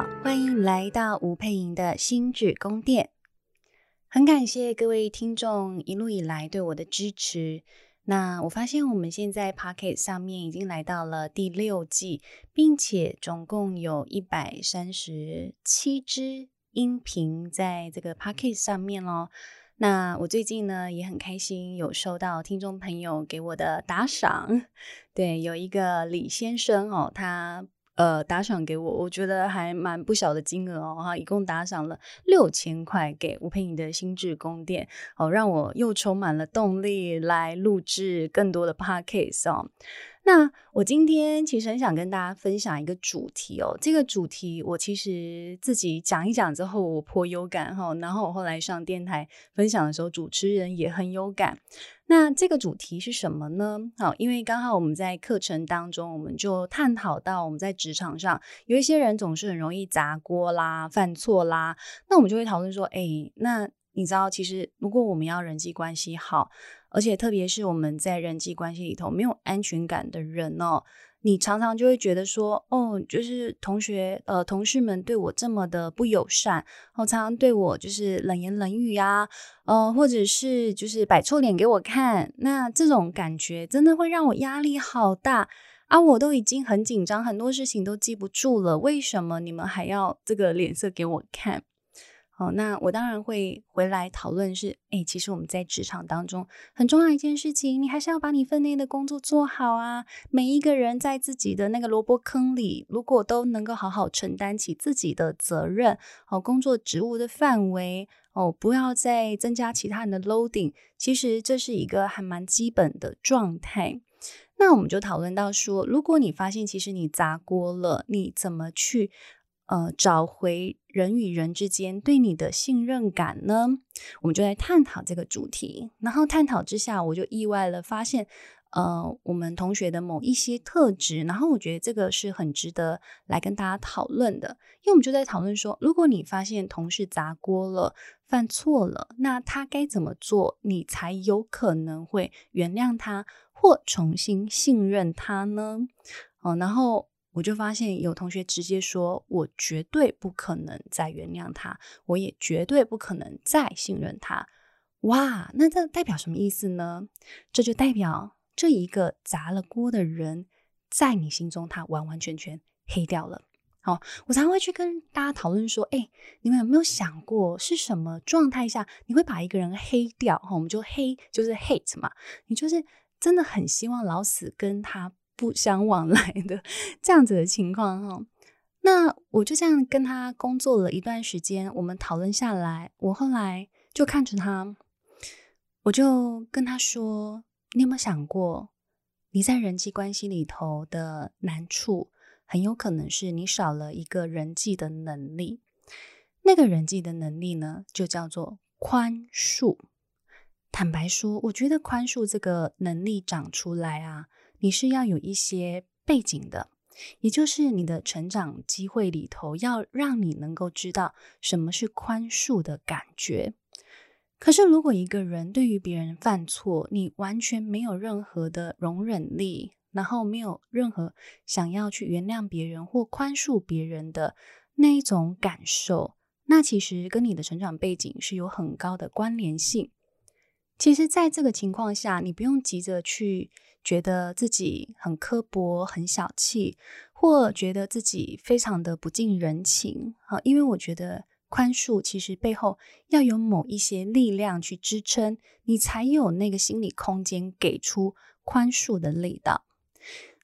好，欢迎来到吴佩莹的心智宫殿。很感谢各位听众一路以来对我的支持。那我发现我们现在 Pocket 上面已经来到了第六季，并且总共有一百三十七支音频在这个 Pocket 上面喽。那我最近呢也很开心，有收到听众朋友给我的打赏。对，有一个李先生哦，他。呃，打赏给我，我觉得还蛮不小的金额哦，哈，一共打赏了六千块给吴佩仪的心智宫殿，哦，让我又充满了动力来录制更多的 podcast 哦。那我今天其实很想跟大家分享一个主题哦，这个主题我其实自己讲一讲之后，我颇有感哈，然后我后来上电台分享的时候，主持人也很有感。那这个主题是什么呢？好，因为刚好我们在课程当中，我们就探讨到我们在职场上有一些人总是很容易砸锅啦、犯错啦，那我们就会讨论说，哎，那你知道，其实如果我们要人际关系好，而且特别是我们在人际关系里头没有安全感的人哦。你常常就会觉得说，哦，就是同学、呃，同事们对我这么的不友善，哦，常常对我就是冷言冷语呀，呃，或者是就是摆臭脸给我看，那这种感觉真的会让我压力好大啊！我都已经很紧张，很多事情都记不住了，为什么你们还要这个脸色给我看？哦，那我当然会回来讨论是，诶，其实我们在职场当中很重要一件事情，你还是要把你分内的工作做好啊。每一个人在自己的那个萝卜坑里，如果都能够好好承担起自己的责任，哦，工作职务的范围，哦，不要再增加其他人的 loading，其实这是一个还蛮基本的状态。那我们就讨论到说，如果你发现其实你砸锅了，你怎么去？呃，找回人与人之间对你的信任感呢？我们就来探讨这个主题。然后探讨之下，我就意外了发现，呃，我们同学的某一些特质。然后我觉得这个是很值得来跟大家讨论的，因为我们就在讨论说，如果你发现同事砸锅了、犯错了，那他该怎么做，你才有可能会原谅他或重新信任他呢？哦、呃，然后。我就发现有同学直接说：“我绝对不可能再原谅他，我也绝对不可能再信任他。”哇，那这代表什么意思呢？这就代表这一个砸了锅的人，在你心中他完完全全黑掉了。好，我常常会去跟大家讨论说：“哎，你们有没有想过，是什么状态下你会把一个人黑掉？哈，我们就黑就是 hate 嘛，你就是真的很希望老死跟他。”不相往来的这样子的情况哈，那我就这样跟他工作了一段时间，我们讨论下来，我后来就看着他，我就跟他说：“你有没有想过，你在人际关系里头的难处，很有可能是你少了一个人际的能力。那个人际的能力呢，就叫做宽恕。坦白说，我觉得宽恕这个能力长出来啊。”你是要有一些背景的，也就是你的成长机会里头，要让你能够知道什么是宽恕的感觉。可是，如果一个人对于别人犯错，你完全没有任何的容忍力，然后没有任何想要去原谅别人或宽恕别人的那一种感受，那其实跟你的成长背景是有很高的关联性。其实，在这个情况下，你不用急着去。觉得自己很刻薄、很小气，或觉得自己非常的不近人情啊，因为我觉得宽恕其实背后要有某一些力量去支撑，你才有那个心理空间给出宽恕的力道。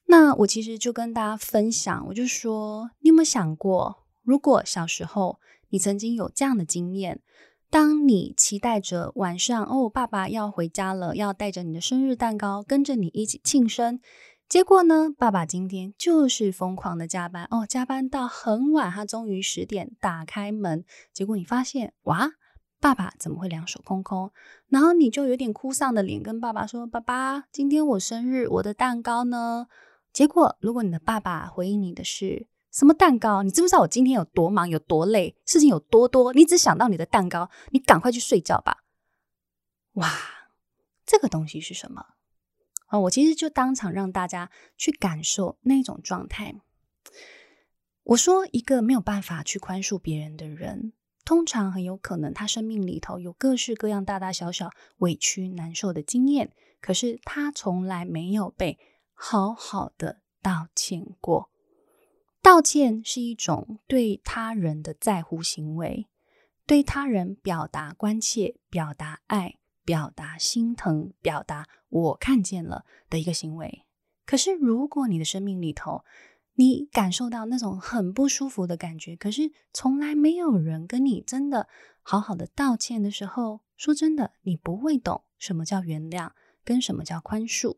那我其实就跟大家分享，我就说，你有没有想过，如果小时候你曾经有这样的经验？当你期待着晚上哦，爸爸要回家了，要带着你的生日蛋糕，跟着你一起庆生。结果呢，爸爸今天就是疯狂的加班哦，加班到很晚，他终于十点打开门，结果你发现哇，爸爸怎么会两手空空？然后你就有点哭丧的脸跟爸爸说：“爸爸，今天我生日，我的蛋糕呢？”结果如果你的爸爸回应你的是，什么蛋糕？你知不知道我今天有多忙，有多累，事情有多多？你只想到你的蛋糕，你赶快去睡觉吧！哇，这个东西是什么？啊，我其实就当场让大家去感受那种状态。我说，一个没有办法去宽恕别人的人，通常很有可能他生命里头有各式各样大大小小委屈难受的经验，可是他从来没有被好好的道歉过。道歉是一种对他人的在乎行为，对他人表达关切、表达爱、表达心疼、表达我看见了的一个行为。可是，如果你的生命里头，你感受到那种很不舒服的感觉，可是从来没有人跟你真的好好的道歉的时候，说真的，你不会懂什么叫原谅，跟什么叫宽恕。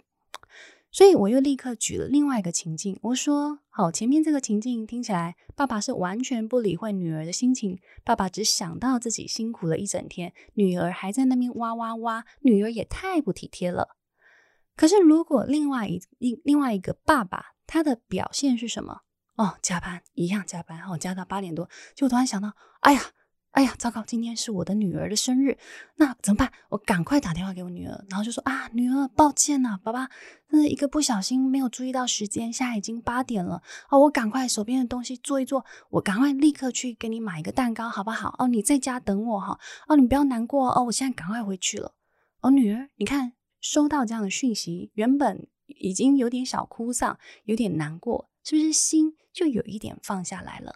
所以我又立刻举了另外一个情境，我说：“好，前面这个情境听起来，爸爸是完全不理会女儿的心情，爸爸只想到自己辛苦了一整天，女儿还在那边哇哇哇，女儿也太不体贴了。可是如果另外一另另外一个爸爸，他的表现是什么？哦，加班一样加班，哦，加到八点多，就突然想到，哎呀。”哎呀，糟糕！今天是我的女儿的生日，那怎么办？我赶快打电话给我女儿，然后就说啊，女儿，抱歉呐，爸爸，那一个不小心没有注意到时间，现在已经八点了。哦，我赶快手边的东西做一做，我赶快立刻去给你买一个蛋糕，好不好？哦，你在家等我哈。哦，你不要难过哦，我现在赶快回去了。哦，女儿，你看，收到这样的讯息，原本已经有点小哭丧，有点难过，是不是心就有一点放下来了？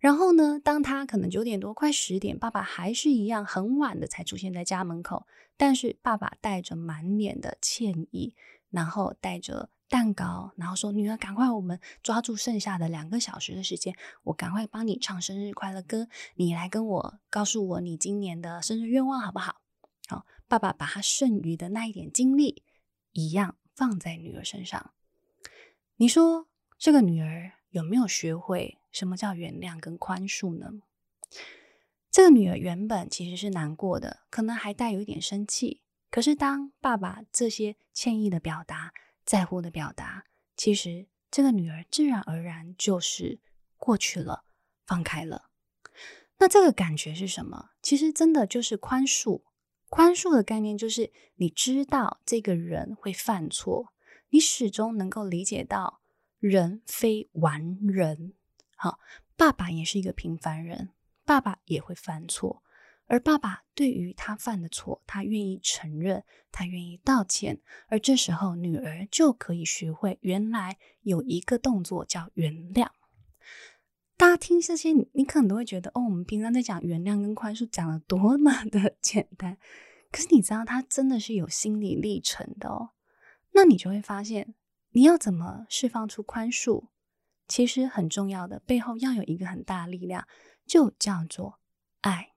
然后呢，当他可能九点多快十点，爸爸还是一样很晚的才出现在家门口。但是爸爸带着满脸的歉意，然后带着蛋糕，然后说：“女儿，赶快，我们抓住剩下的两个小时的时间，我赶快帮你唱生日快乐歌。你来跟我告诉我你今年的生日愿望好不好？”好，爸爸把他剩余的那一点精力一样放在女儿身上。你说这个女儿有没有学会？什么叫原谅跟宽恕呢？这个女儿原本其实是难过的，可能还带有一点生气。可是当爸爸这些歉意的表达、在乎的表达，其实这个女儿自然而然就是过去了，放开了。那这个感觉是什么？其实真的就是宽恕。宽恕的概念就是你知道这个人会犯错，你始终能够理解到人非完人。好，爸爸也是一个平凡人，爸爸也会犯错，而爸爸对于他犯的错，他愿意承认，他愿意道歉，而这时候女儿就可以学会，原来有一个动作叫原谅。大家听这些，你可能都会觉得，哦，我们平常在讲原谅跟宽恕，讲的多么的 简单，可是你知道，它真的是有心理历程的哦。那你就会发现，你要怎么释放出宽恕？其实很重要的，背后要有一个很大力量，就叫做爱。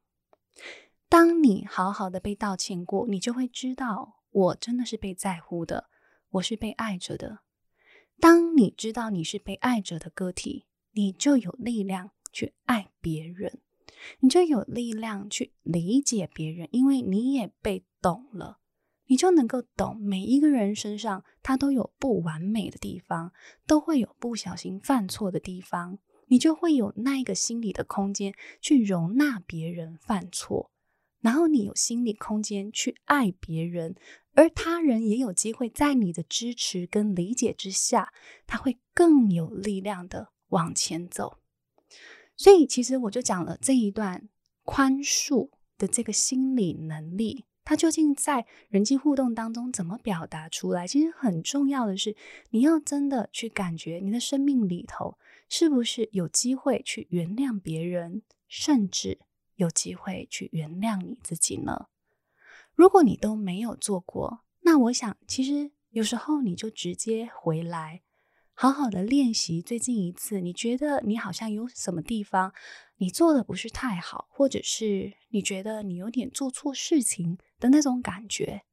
当你好好的被道歉过，你就会知道，我真的是被在乎的，我是被爱着的。当你知道你是被爱着的个体，你就有力量去爱别人，你就有力量去理解别人，因为你也被懂了。你就能够懂，每一个人身上他都有不完美的地方，都会有不小心犯错的地方，你就会有那一个心理的空间去容纳别人犯错，然后你有心理空间去爱别人，而他人也有机会在你的支持跟理解之下，他会更有力量的往前走。所以，其实我就讲了这一段宽恕的这个心理能力。他究竟在人际互动当中怎么表达出来？其实很重要的是，你要真的去感觉你的生命里头是不是有机会去原谅别人，甚至有机会去原谅你自己呢？如果你都没有做过，那我想，其实有时候你就直接回来。好好的练习。最近一次，你觉得你好像有什么地方你做的不是太好，或者是你觉得你有点做错事情的那种感觉，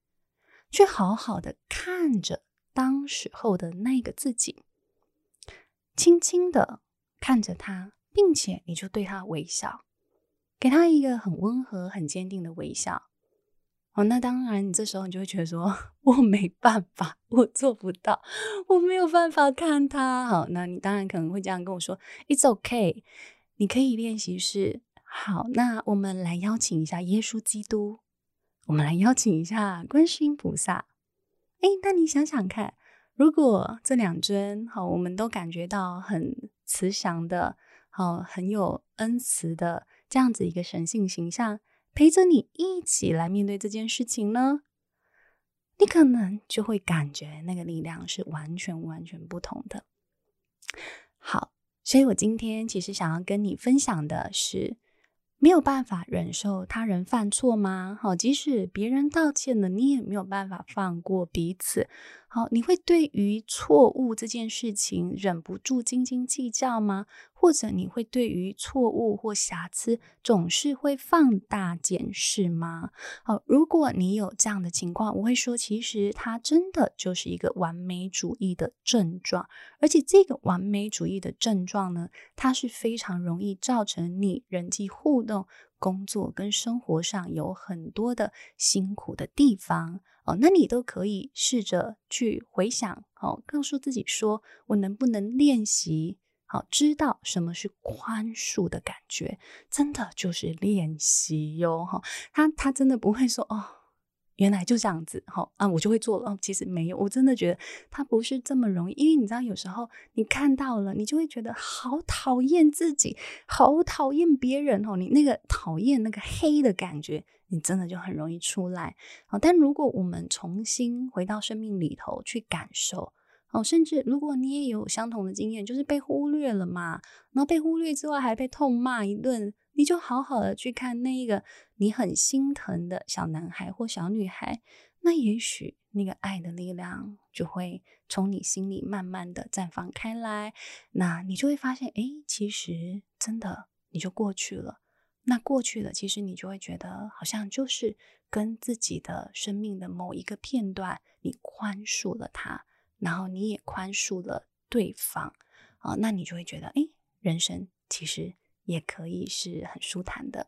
去好好的看着当时候的那个自己，轻轻的看着他，并且你就对他微笑，给他一个很温和、很坚定的微笑。哦，那当然，你这时候你就会觉得说，我没办法，我做不到，我没有办法看他。好，那你当然可能会这样跟我说，It's OK，你可以练习是好。那我们来邀请一下耶稣基督，我们来邀请一下观世音菩萨。哎，那你想想看，如果这两尊好，我们都感觉到很慈祥的，好，很有恩慈的这样子一个神性形象，陪着你一起来面对这件事情呢？你可能就会感觉那个力量是完全完全不同的。好，所以我今天其实想要跟你分享的是。没有办法忍受他人犯错吗？好，即使别人道歉了，你也没有办法放过彼此。好，你会对于错误这件事情忍不住斤斤计较吗？或者你会对于错误或瑕疵总是会放大检视吗？好，如果你有这样的情况，我会说，其实它真的就是一个完美主义的症状，而且这个完美主义的症状呢，它是非常容易造成你人际互动、工作跟生活上有很多的辛苦的地方哦。那你都可以试着去回想，哦，告诉自己说，我能不能练习？好，知道什么是宽恕的感觉，真的就是练习哟。哈，他他真的不会说哦，原来就这样子，好啊，我就会做了。哦，其实没有，我真的觉得他不是这么容易，因为你知道，有时候你看到了，你就会觉得好讨厌自己，好讨厌别人哦。你那个讨厌那个黑的感觉，你真的就很容易出来。好，但如果我们重新回到生命里头去感受。哦，甚至如果你也有相同的经验，就是被忽略了嘛，然后被忽略之外还被痛骂一顿，你就好好的去看那一个你很心疼的小男孩或小女孩，那也许那个爱的力量就会从你心里慢慢的绽放开来，那你就会发现，哎，其实真的你就过去了，那过去了，其实你就会觉得好像就是跟自己的生命的某一个片段，你宽恕了他。然后你也宽恕了对方，啊，那你就会觉得，哎，人生其实也可以是很舒坦的。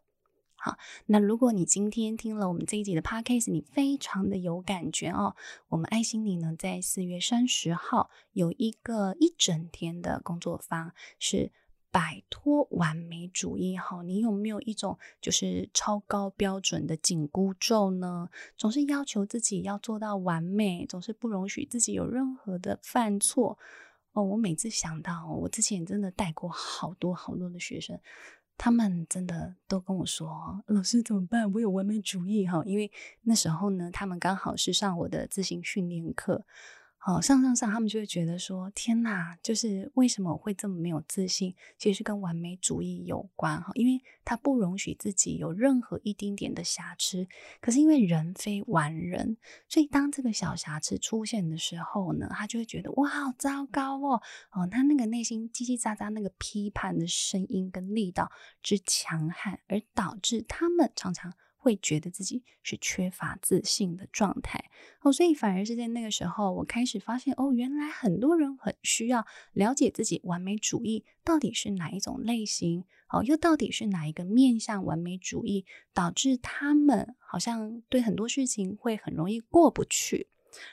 好，那如果你今天听了我们这一集的 podcast，你非常的有感觉哦，我们爱心理呢，在四月三十号有一个一整天的工作坊是。摆脱完美主义，好，你有没有一种就是超高标准的紧箍咒呢？总是要求自己要做到完美，总是不容许自己有任何的犯错。哦，我每次想到我之前真的带过好多好多的学生，他们真的都跟我说：“老师怎么办？我有完美主义。”哈，因为那时候呢，他们刚好是上我的自行训练课。好，上上上，他们就会觉得说：“天哪，就是为什么我会这么没有自信？其实是跟完美主义有关哈，因为他不容许自己有任何一丁点的瑕疵。可是因为人非完人，所以当这个小瑕疵出现的时候呢，他就会觉得哇，好糟糕哦！哦，他那个内心叽叽喳喳那个批判的声音跟力道之强悍，而导致他们常常。”会觉得自己是缺乏自信的状态哦，所以反而是在那个时候，我开始发现哦，原来很多人很需要了解自己完美主义到底是哪一种类型哦，又到底是哪一个面向完美主义，导致他们好像对很多事情会很容易过不去。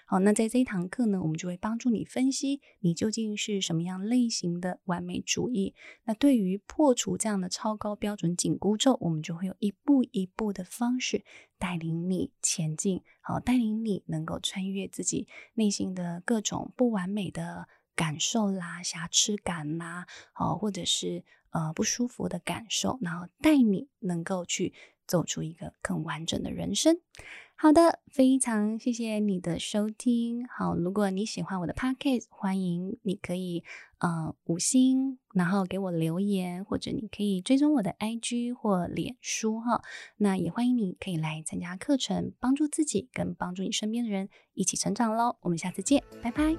好，那在这一堂课呢，我们就会帮助你分析你究竟是什么样类型的完美主义。那对于破除这样的超高标准紧箍咒，我们就会有一步一步的方式带领你前进，好，带领你能够穿越自己内心的各种不完美的感受啦、瑕疵感啦，好，或者是呃不舒服的感受，然后带你能够去走出一个更完整的人生。好的，非常谢谢你的收听。好，如果你喜欢我的 podcast，欢迎你可以呃五星，然后给我留言，或者你可以追踪我的 IG 或脸书哈。那也欢迎你可以来参加课程，帮助自己跟帮助你身边的人一起成长喽。我们下次见，拜拜。